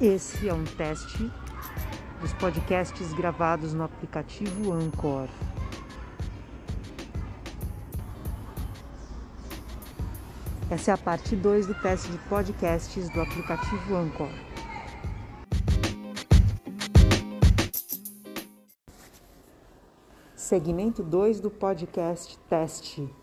Esse é um teste dos podcasts gravados no aplicativo Anchor. Essa é a parte 2 do teste de podcasts do aplicativo Anchor. Segmento 2 do podcast teste